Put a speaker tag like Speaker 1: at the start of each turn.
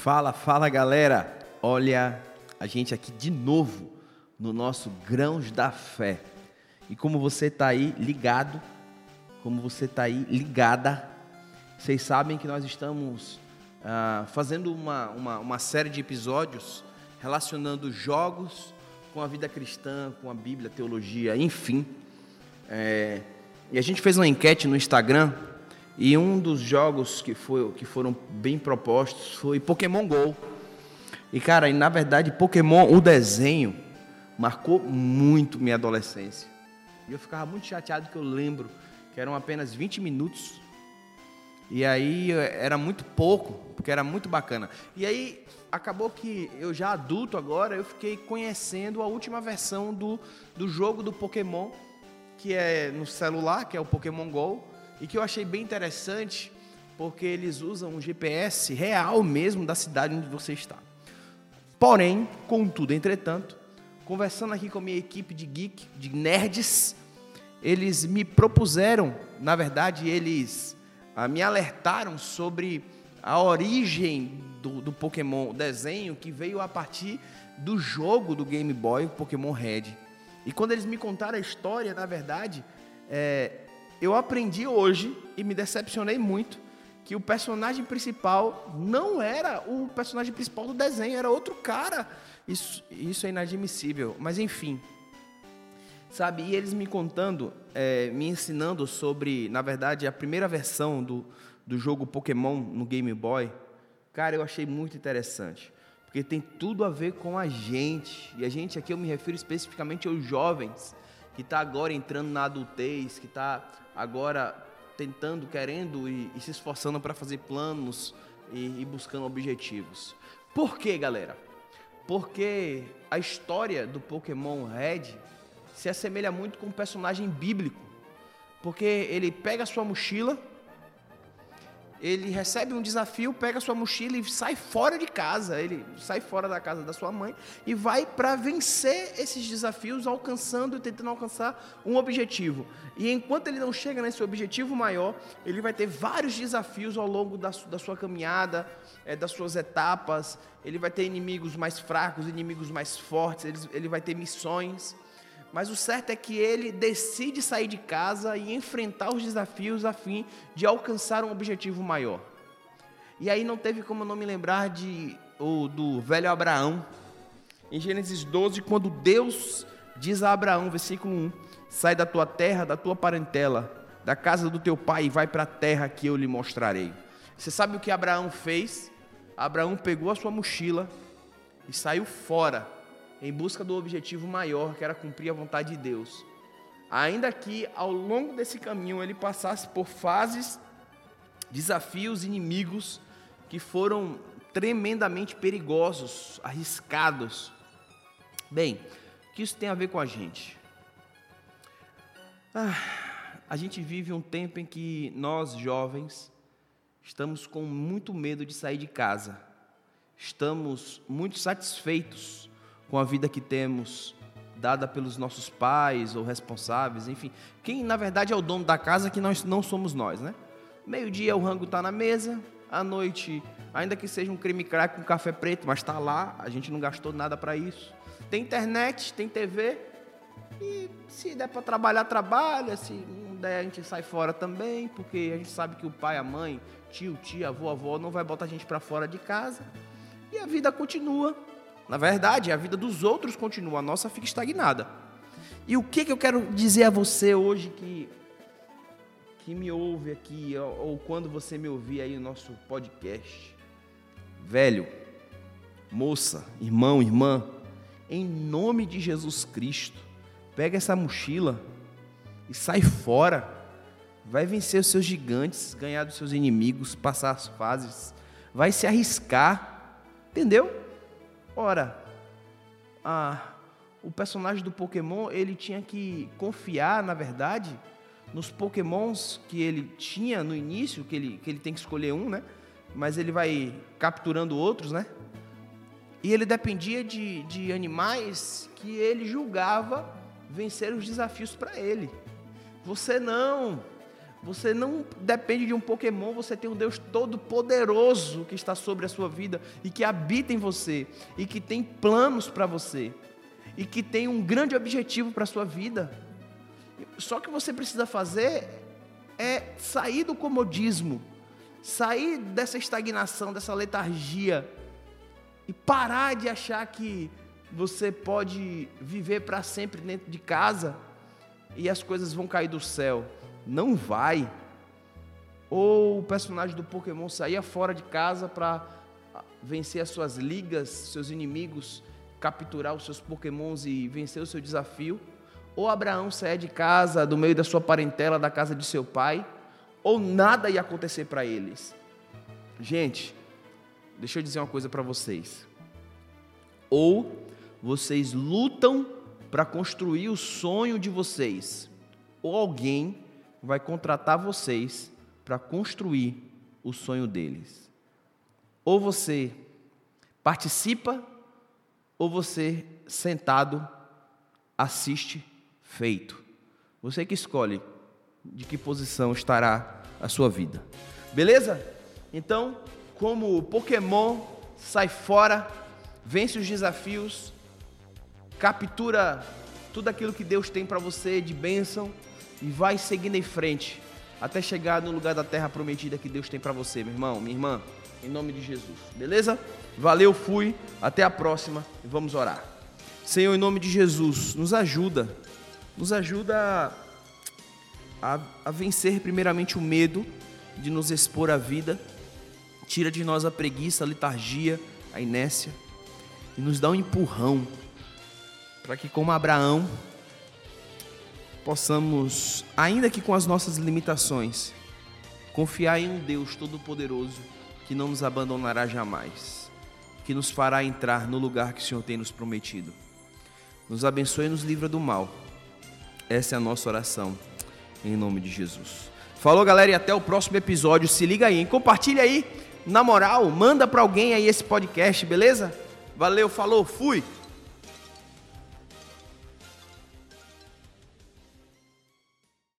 Speaker 1: Fala, fala galera! Olha a gente aqui de novo no nosso Grãos da Fé. E como você está aí ligado, como você está aí ligada, vocês sabem que nós estamos ah, fazendo uma, uma, uma série de episódios relacionando jogos com a vida cristã, com a Bíblia, teologia, enfim. É, e a gente fez uma enquete no Instagram e um dos jogos que, foi, que foram bem propostos foi Pokémon GO. E cara, e na verdade, Pokémon, o desenho, marcou muito minha adolescência. E eu ficava muito chateado que eu lembro que eram apenas 20 minutos. E aí era muito pouco, porque era muito bacana. E aí acabou que eu já adulto agora, eu fiquei conhecendo a última versão do, do jogo do Pokémon, que é no celular, que é o Pokémon GO e que eu achei bem interessante, porque eles usam um GPS real mesmo da cidade onde você está. Porém, contudo, entretanto, conversando aqui com a minha equipe de geek, de nerds, eles me propuseram, na verdade, eles ah, me alertaram sobre a origem do, do Pokémon desenho que veio a partir do jogo do Game Boy, Pokémon Red. E quando eles me contaram a história, na verdade, é, eu aprendi hoje e me decepcionei muito que o personagem principal não era o personagem principal do desenho, era outro cara. Isso, isso é inadmissível, mas enfim. Sabe, e eles me contando, é, me ensinando sobre, na verdade, a primeira versão do, do jogo Pokémon no Game Boy, cara, eu achei muito interessante. Porque tem tudo a ver com a gente. E a gente aqui eu me refiro especificamente aos jovens que está agora entrando na adultez, que está agora tentando, querendo e, e se esforçando para fazer planos e, e buscando objetivos. Por quê, galera? Porque a história do Pokémon Red se assemelha muito com um personagem bíblico. Porque ele pega a sua mochila, ele recebe um desafio, pega sua mochila e sai fora de casa. Ele sai fora da casa da sua mãe e vai para vencer esses desafios, alcançando e tentando alcançar um objetivo. E enquanto ele não chega nesse objetivo maior, ele vai ter vários desafios ao longo da, da sua caminhada, é, das suas etapas. Ele vai ter inimigos mais fracos, inimigos mais fortes. Ele, ele vai ter missões. Mas o certo é que ele decide sair de casa e enfrentar os desafios a fim de alcançar um objetivo maior. E aí não teve como não me lembrar de o, do velho Abraão. Em Gênesis 12, quando Deus diz a Abraão, versículo 1: Sai da tua terra, da tua parentela, da casa do teu pai e vai para a terra que eu lhe mostrarei. Você sabe o que Abraão fez? Abraão pegou a sua mochila e saiu fora em busca do objetivo maior, que era cumprir a vontade de Deus. Ainda que ao longo desse caminho ele passasse por fases, desafios, inimigos que foram tremendamente perigosos, arriscados. Bem, o que isso tem a ver com a gente? Ah, a gente vive um tempo em que nós, jovens, estamos com muito medo de sair de casa, estamos muito satisfeitos com a vida que temos, dada pelos nossos pais ou responsáveis, enfim. Quem na verdade é o dono da casa que nós não somos nós, né? Meio-dia o rango está na mesa, à noite, ainda que seja um creme crack com café preto, mas está lá, a gente não gastou nada para isso. Tem internet, tem TV, e se der para trabalhar, trabalha, se não der, a gente sai fora também, porque a gente sabe que o pai, a mãe, tio, tia, avô, avó não vai botar a gente para fora de casa. E a vida continua. Na verdade, a vida dos outros continua, a nossa fica estagnada. E o que, que eu quero dizer a você hoje que, que me ouve aqui, ou, ou quando você me ouvir aí no nosso podcast? Velho, moça, irmão, irmã, em nome de Jesus Cristo, pega essa mochila e sai fora. Vai vencer os seus gigantes, ganhar dos seus inimigos, passar as fases, vai se arriscar, entendeu? Ora, a, o personagem do Pokémon ele tinha que confiar, na verdade, nos Pokémons que ele tinha no início, que ele, que ele tem que escolher um, né? Mas ele vai capturando outros, né? E ele dependia de, de animais que ele julgava vencer os desafios para ele. Você não. Você não depende de um Pokémon, você tem um Deus todo-poderoso que está sobre a sua vida e que habita em você e que tem planos para você e que tem um grande objetivo para a sua vida. Só que você precisa fazer é sair do comodismo, sair dessa estagnação, dessa letargia e parar de achar que você pode viver para sempre dentro de casa e as coisas vão cair do céu. Não vai. Ou o personagem do Pokémon saía fora de casa para vencer as suas ligas, seus inimigos, capturar os seus Pokémons e vencer o seu desafio. Ou Abraão saía de casa, do meio da sua parentela, da casa de seu pai, ou nada ia acontecer para eles. Gente, deixa eu dizer uma coisa para vocês. Ou vocês lutam para construir o sonho de vocês, ou alguém vai contratar vocês para construir o sonho deles. Ou você participa, ou você sentado assiste feito. Você que escolhe de que posição estará a sua vida. Beleza? Então, como Pokémon, sai fora, vence os desafios, captura tudo aquilo que Deus tem para você de bênção e vai seguindo em frente até chegar no lugar da terra prometida que Deus tem para você, meu irmão, minha irmã, em nome de Jesus. Beleza? Valeu, fui. Até a próxima e vamos orar. Senhor, em nome de Jesus, nos ajuda. Nos ajuda a, a vencer primeiramente o medo de nos expor à vida. Tira de nós a preguiça, a letargia, a inércia e nos dá um empurrão para que como Abraão possamos, ainda que com as nossas limitações, confiar em um Deus todo-poderoso que não nos abandonará jamais, que nos fará entrar no lugar que o Senhor tem nos prometido. Nos abençoe e nos livra do mal. Essa é a nossa oração, em nome de Jesus. Falou, galera, e até o próximo episódio. Se liga aí, hein? compartilha aí, na moral, manda para alguém aí esse podcast, beleza? Valeu, falou, fui.